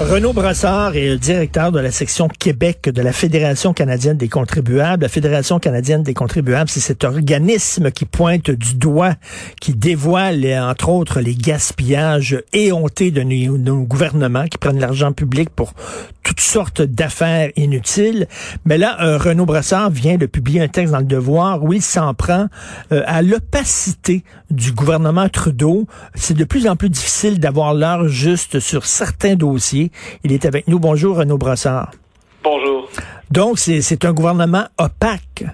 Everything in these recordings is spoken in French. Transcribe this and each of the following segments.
Renaud Brassard est le directeur de la section Québec de la Fédération canadienne des contribuables. La Fédération canadienne des contribuables, c'est cet organisme qui pointe du doigt, qui dévoile, entre autres, les gaspillages éhontés de nos, gouvernements qui prennent l'argent public pour toutes sortes d'affaires inutiles. Mais là, euh, Renaud Brassard vient de publier un texte dans le Devoir où il s'en prend euh, à l'opacité du gouvernement Trudeau. C'est de plus en plus difficile d'avoir l'heure juste sur certains dossiers. Il est avec nous. Bonjour, Renaud Brassard. Bonjour. Donc, c'est un gouvernement opaque.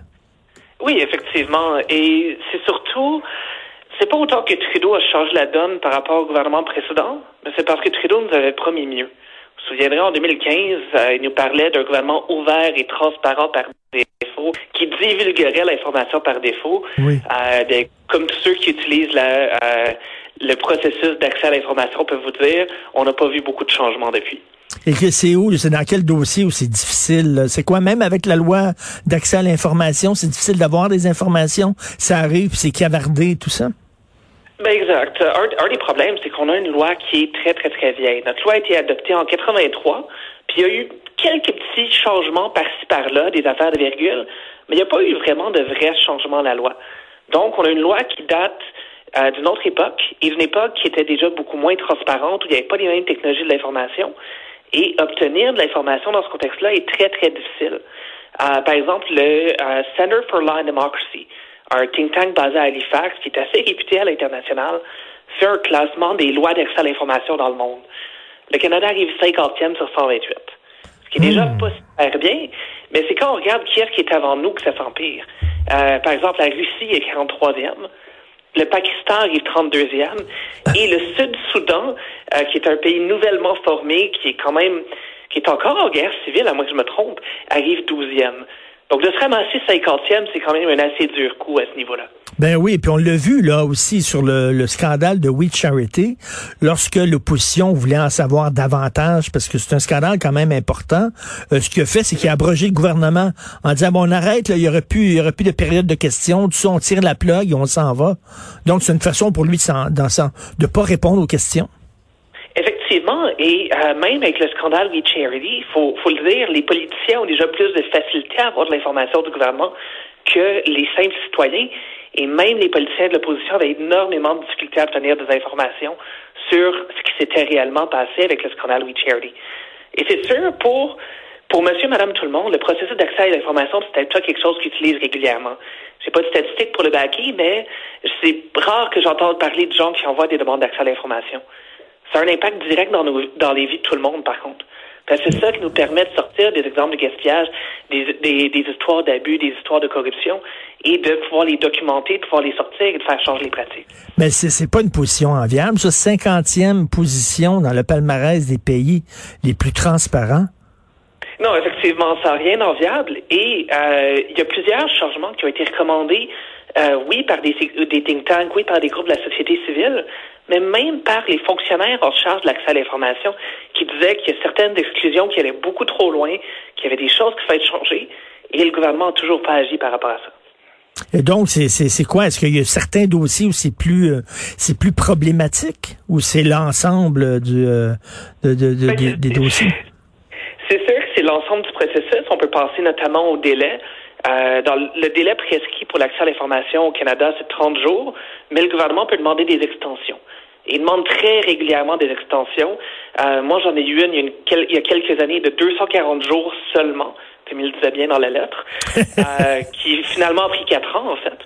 Oui, effectivement. Et c'est surtout, c'est pas autant que Trudeau a changé la donne par rapport au gouvernement précédent, mais c'est parce que Trudeau nous avait promis mieux. Vous vous souviendrez, en 2015, euh, il nous parlait d'un gouvernement ouvert et transparent par défaut, qui divulguerait l'information par défaut, oui. euh, comme tous ceux qui utilisent la, euh, le processus d'accès à l'information peut vous dire, on n'a pas vu beaucoup de changements depuis. Et que c'est où? C'est dans quel dossier où c'est difficile? C'est quoi? Même avec la loi d'accès à l'information, c'est difficile d'avoir des informations. Ça arrive, c'est cavardé, tout ça? Ben exact. Un, des problèmes, c'est qu'on a une loi qui est très, très, très vieille. Notre loi a été adoptée en 83, puis il y a eu quelques petits changements par-ci, par-là, des affaires de virgule, mais il n'y a pas eu vraiment de vrais changements à la loi. Donc, on a une loi qui date euh, d'une autre époque et d'une époque qui était déjà beaucoup moins transparente, où il n'y avait pas les mêmes technologies de l'information. Et obtenir de l'information dans ce contexte-là est très, très difficile. Euh, par exemple, le euh, Center for Law and Democracy, un think tank basé à Halifax, qui est assez réputé à l'international, fait un classement des lois d'accès à l'information dans le monde. Le Canada arrive 50e sur 128. Ce qui est déjà hmm. pas super bien, mais c'est quand on regarde qui est-ce qui est avant nous que ça s'empire. Euh, par exemple, la Russie est 43e le Pakistan arrive 32e et le Sud-Soudan, euh, qui est un pays nouvellement formé, qui est quand même, qui est encore en guerre civile, à moins que je me trompe, arrive 12e. Donc de se ramasser 50e, c'est quand même un assez dur coup à ce niveau-là. Ben oui, puis on l'a vu là aussi sur le, scandale de We Charity, lorsque l'opposition voulait en savoir davantage, parce que c'est un scandale quand même important. Euh, ce qu'il a fait, c'est qu'il a abrogé le gouvernement en disant bon, on arrête, là, il y aurait plus, y aurait plus de période de questions, tout ça, on tire la plug et on s'en va. Donc c'est une façon pour lui de ne pas répondre aux questions. Et euh, même avec le scandale We Charity, il faut, le dire, les politiciens ont déjà plus de facilité à avoir de l'information du gouvernement que les simples citoyens. Et même les politiciens de l'opposition avaient énormément de difficultés à obtenir des informations sur ce qui s'était réellement passé avec le scandale We Charity. Et c'est sûr, pour, pour monsieur, madame, tout le monde, le processus d'accès à l'information, c'est peut-être quelque chose qu'ils utilisent régulièrement. J'ai pas de statistiques pour le baquer, mais c'est rare que j'entende parler de gens qui envoient des demandes d'accès à l'information. Ça a un impact direct dans, nos, dans les vies de tout le monde, par contre. C'est ça qui nous permet de sortir des exemples de gaspillage, des, des, des histoires d'abus, des histoires de corruption, et de pouvoir les documenter, de pouvoir les sortir et de faire changer les pratiques. Mais c'est, pas une position enviable, ça, cinquantième position dans le palmarès des pays les plus transparents. Non, effectivement, ça n'a rien d'enviable. Et euh, il y a plusieurs changements qui ont été recommandés, euh, oui, par des, des think tanks, oui, par des groupes de la société civile, mais même par les fonctionnaires en charge de l'accès à l'information qui disaient qu'il y a certaines exclusions qui allaient beaucoup trop loin, qu'il y avait des choses qui faisaient changer, et le gouvernement n'a toujours pas agi par rapport à ça. Et donc, c'est quoi? Est-ce qu'il y a certains dossiers où c'est plus euh, c'est plus problématique ou c'est l'ensemble du euh, de, de, de, ben, des dossiers? C'est sûr que c'est l'ensemble du processus. On peut penser notamment au délai. Euh, dans le délai prescrit pour l'accès à l'information au Canada, c'est 30 jours, mais le gouvernement peut demander des extensions. Il demande très régulièrement des extensions. Euh, moi, j'en ai eu une il, y a une il y a quelques années de 240 jours seulement, comme il le disait bien dans la lettre, euh, qui finalement a pris 4 ans, en fait.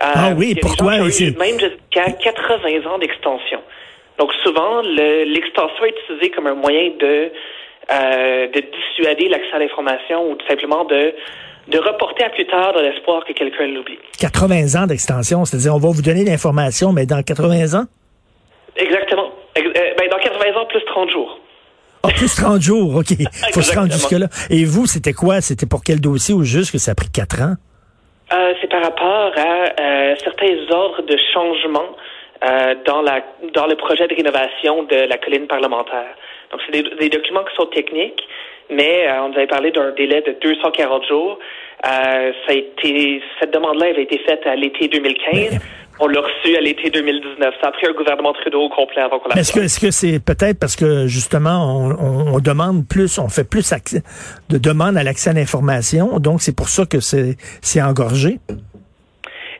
Ah oui, pourquoi? Même jusqu'à 80 ans d'extension. Donc souvent, l'extension est utilisée comme un moyen de euh, de dissuader l'accès à l'information ou tout simplement de de reporter à plus tard dans l'espoir que quelqu'un l'oublie. 80 ans d'extension, c'est-à-dire on va vous donner l'information, mais dans 80 ans? Exactement. Euh, ben, dans 80 ans, plus 30 jours. Ah, plus 30 jours, OK. Il faut se rendre jusque-là. Et vous, c'était quoi? C'était pour quel dossier ou juste que ça a pris 4 ans? Euh, c'est par rapport à euh, certains ordres de changement euh, dans, la, dans le projet de rénovation de la colline parlementaire. Donc, c'est des, des, documents qui sont techniques, mais euh, on nous avait parlé d'un délai de 240 jours. Euh, ça a été, cette demande-là avait été faite à l'été 2015. On l'a reçu à l'été 2019. Ça a pris un gouvernement Trudeau au complet avant qu'on la Est-ce que, est-ce que c'est peut-être parce que justement on, on, on, demande plus, on fait plus accès, de demandes à l'accès à l'information, donc c'est pour ça que c'est, c'est engorgé?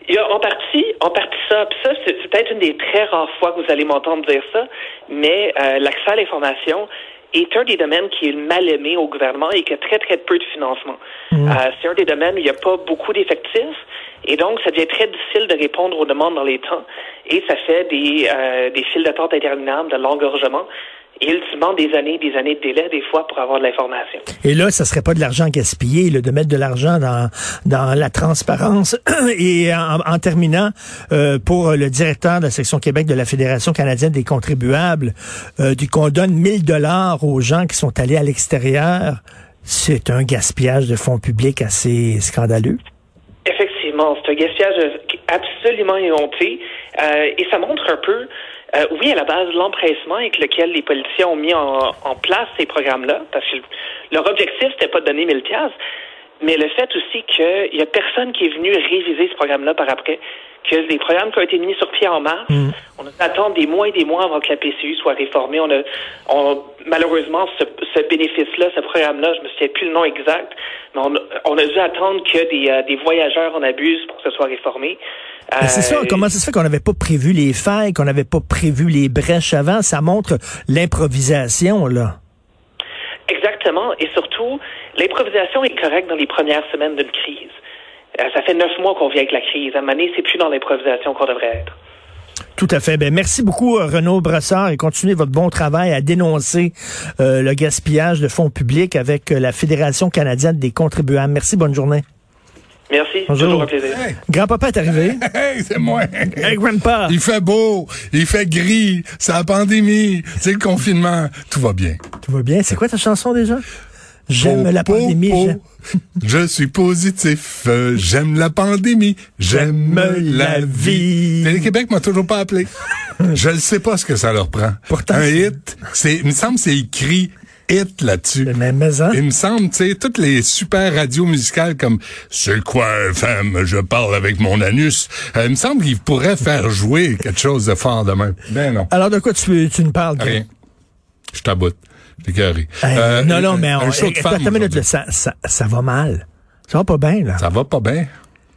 Il y a en partie, en partie ça. Puis ça, c'est, c'est peut-être une des très rares fois que vous allez m'entendre dire ça, mais euh, l'accès à l'information, est un des domaines qui est mal aimé au gouvernement et qui a très, très peu de financement. Mmh. Euh, c'est un des domaines où il n'y a pas beaucoup d'effectifs et donc ça devient très difficile de répondre aux demandes dans les temps et ça fait des, euh, des files d'attente interminables, de l'engorgement et ultimement des années des années de délai des fois pour avoir de l'information. Et là, ça serait pas de l'argent gaspillé, là, de mettre de l'argent dans dans la transparence. Et en, en terminant, euh, pour le directeur de la section Québec de la Fédération canadienne des contribuables, euh, du qu'on donne 1000 dollars aux gens qui sont allés à l'extérieur, c'est un gaspillage de fonds publics assez scandaleux. Effectivement, c'est un gaspillage absolument éhonté euh, et ça montre un peu euh, oui, à la base, l'empressement avec lequel les politiciens ont mis en, en place ces programmes-là, parce que leur objectif, c'était pas de donner 1000 pièces, mais le fait aussi qu'il y a personne qui est venu réviser ce programme-là par après, que les programmes qui ont été mis sur pied en mars, mmh. on attend des mois et des mois avant que la PCU soit réformée. On a, on, malheureusement, ce, ce bénéfice-là, ce programme-là, je me souviens plus le nom exact, mais on, on a dû attendre que des, euh, des voyageurs en abusent pour que ce soit réformé. Euh, c'est ça, comment ça se fait qu'on n'avait pas prévu les failles, qu'on n'avait pas prévu les brèches avant? Ça montre l'improvisation, là. Exactement. Et surtout, l'improvisation est correcte dans les premières semaines d'une crise. Euh, ça fait neuf mois qu'on vient avec la crise. À un moment donné, c'est plus dans l'improvisation qu'on devrait être. Tout à fait. Ben, merci beaucoup, Renaud Brassard, et continuez votre bon travail à dénoncer euh, le gaspillage de fonds publics avec la Fédération canadienne des contribuables. Merci, bonne journée. Merci. Bonjour. Toujours un plaisir. Hey. Grand-papa est arrivé. Hey, c'est moi. Hey, grandpa. Il fait beau, il fait gris, c'est la pandémie, c'est le confinement. Tout va bien. Tout va bien. C'est quoi ta chanson déjà? J'aime la pandémie. Po, je suis positif. J'aime la pandémie. J'aime la vie. Télé-Québec m'a toujours pas appelé. je ne sais pas ce que ça leur prend. Pourtant, un hit, c'est, il me semble, c'est écrit hit là-dessus. Même hein? Il me semble, tu sais, toutes les super radios musicales comme C'est quoi, femme, je parle avec mon anus. Euh, il me semble qu'il pourrait faire jouer quelque chose de fort demain. Ben non. Alors de quoi tu, tu me parles? Rien. Je t'aboute. Hey, euh, non, non, mais on, un show de femme minute, ça, ça, ça va mal. Ça va pas bien, là. Ça va pas bien.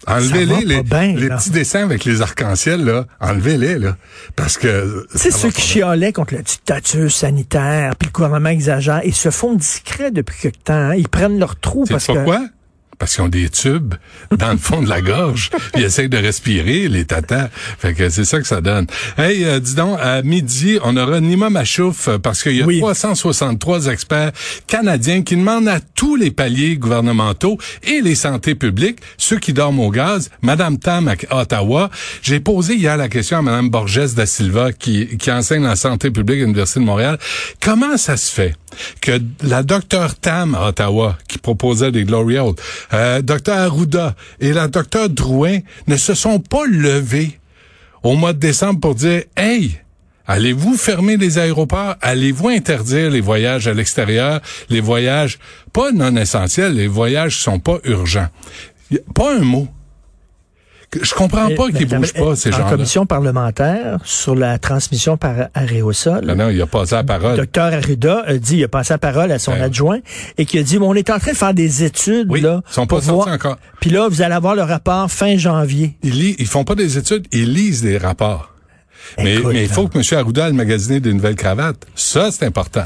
Enlevez-les, les, les petits dessins avec les arcs-en-ciel, là. Enlevez-les, là. Parce que. C'est ceux qui chialaient contre la dictature sanitaire, puis le gouvernement exagère, ils se font discrets depuis quelque temps. Hein. Ils prennent leur trou parce que. Pourquoi? Parce qu'ils ont des tubes dans le fond de la gorge. Ils essayent de respirer, les tatas. Fait que c'est ça que ça donne. Hey, euh, dis donc, à midi, on aura Nima Machouf parce qu'il y a oui. 363 experts canadiens qui demandent à tous les paliers gouvernementaux et les santé publiques, ceux qui dorment au gaz, Madame Tam à Ottawa. J'ai posé hier la question à Madame Borges da Silva qui, qui enseigne la santé publique à l'Université de Montréal. Comment ça se fait que la docteure Tam à Ottawa, qui proposait des Glory Hole, euh, docteur Arruda et la docteur Drouin ne se sont pas levés au mois de décembre pour dire Hey, allez-vous fermer les aéroports? Allez-vous interdire les voyages à l'extérieur, les voyages pas non essentiels, les voyages sont pas urgents? Pas un mot. Je comprends pas qu'ils bougent pas, ces gens-là. En commission parlementaire, sur la transmission par aréosol. Non, non, il a passé la parole. Le docteur Arruda a dit, il a passé la parole à son ouais. adjoint et qui a dit, bon, on est en train de faire des études, oui, là. Ils sont pas sortis encore. Puis là, vous allez avoir le rapport fin janvier. Ils, lis, ils font pas des études, ils lisent des rapports. Mais, mais il faut que M. Arruda ait magasiné des nouvelles cravates. Ça, c'est important.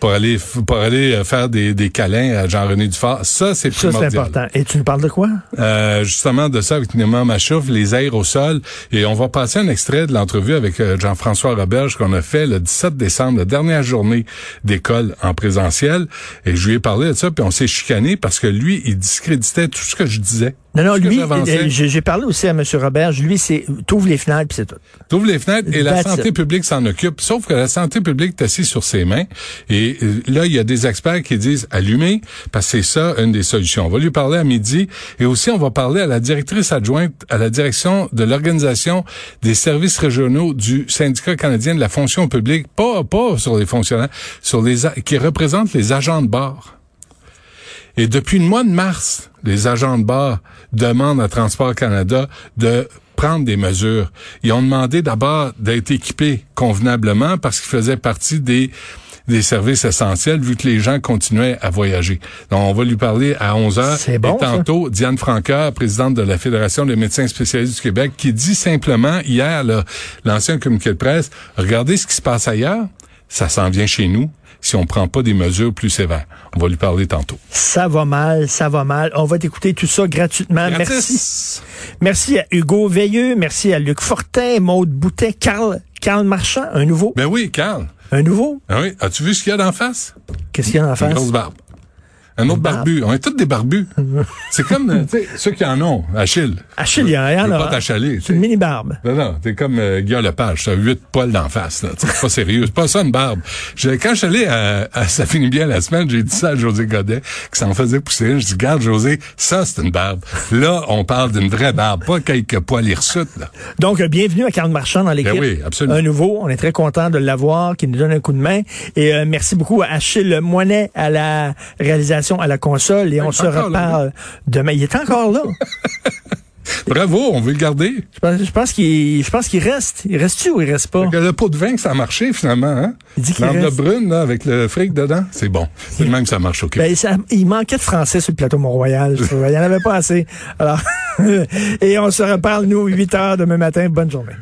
Pour aller pour aller euh, faire des, des câlins à Jean-René Dufort. Ça, c'est primordial. Ça, c'est important. Et tu nous parles de quoi? Euh, justement, de ça avec Néma Machouf, les sol. Et on va passer un extrait de l'entrevue avec euh, Jean-François Roberge qu'on a fait le 17 décembre, la dernière journée d'école en présentiel. Et je lui ai parlé de ça, puis on s'est chicané parce que lui, il discréditait tout ce que je disais. Non, non, lui, j'ai parlé aussi à M. Robert. Lui, c'est t'ouvres les fenêtres, puis c'est tout. T'ouvres les fenêtres et la santé publique s'en occupe. Sauf que la santé publique est assise sur ses mains. Et euh, là, il y a des experts qui disent allumer, parce que c'est ça une des solutions. On va lui parler à midi. Et aussi, on va parler à la directrice adjointe à la direction de l'organisation des services régionaux du syndicat canadien de la fonction publique. Pas, pas sur les fonctionnaires, sur les, qui représente les agents de bord. Et depuis le mois de mars, les agents de bord demandent à Transport Canada de prendre des mesures. Ils ont demandé d'abord d'être équipés convenablement parce qu'ils faisaient partie des des services essentiels vu que les gens continuaient à voyager. Donc, on va lui parler à 11 heures. Bon, Et tantôt, Diane Franca, présidente de la Fédération des médecins spécialistes du Québec, qui dit simplement hier, l'ancien communiqué de presse, regardez ce qui se passe ailleurs, ça s'en vient chez nous si on prend pas des mesures plus sévères. On va lui parler tantôt. Ça va mal, ça va mal. On va t'écouter tout ça gratuitement. Merci. Merci à Hugo Veilleux, merci à Luc Fortin, Maude Boutet, Carl, Carl Marchand, un nouveau. Ben oui, Carl. Un nouveau? Ah oui. As-tu vu ce qu'il y a d'en face? Qu'est-ce qu'il y a en face? Une grosse barbe. Un autre barbu. On est tous des barbus. c'est comme euh, tu sais, ceux qui en ont. Achille. Achille, il y en a. pas t'achaler. C'est une mini-barbe. Non, non. T'es comme euh, Guillaume Lepage. T'as huit poils d'en face. C'est pas sérieux. C'est pas ça une barbe. Je, quand je suis allé à, à, Ça finit bien la semaine, j'ai dit ça à José Godet, qui s'en faisait pousser. Je dis, garde José, ça c'est une barbe. Là, on parle d'une vraie barbe, pas quelques poils hirsutes. Là. Donc, euh, bienvenue à Carl Marchand dans l'équipe. Ben oui, absolument. Un nouveau. On est très content de l'avoir, qui nous donne un coup de main. Et euh, merci beaucoup à Achille Moinet à la réalisation, à la console et on se reparle demain. Il est encore là. Bravo, on veut le garder. Je pense, je pense qu'il, je pense qu'il reste. Il reste-tu ou il reste pas? le pot de vin, ça a marché finalement. Hein? Il dit qu'il reste. brune là, avec le fric dedans, c'est bon. C'est le même que ça marche au Québec. Ben, il manquait de français sur le plateau Mont-Royal. il n'y en avait pas assez. Alors, et on se reparle nous 8 heures demain matin. Bonne journée.